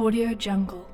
Audio Jungle.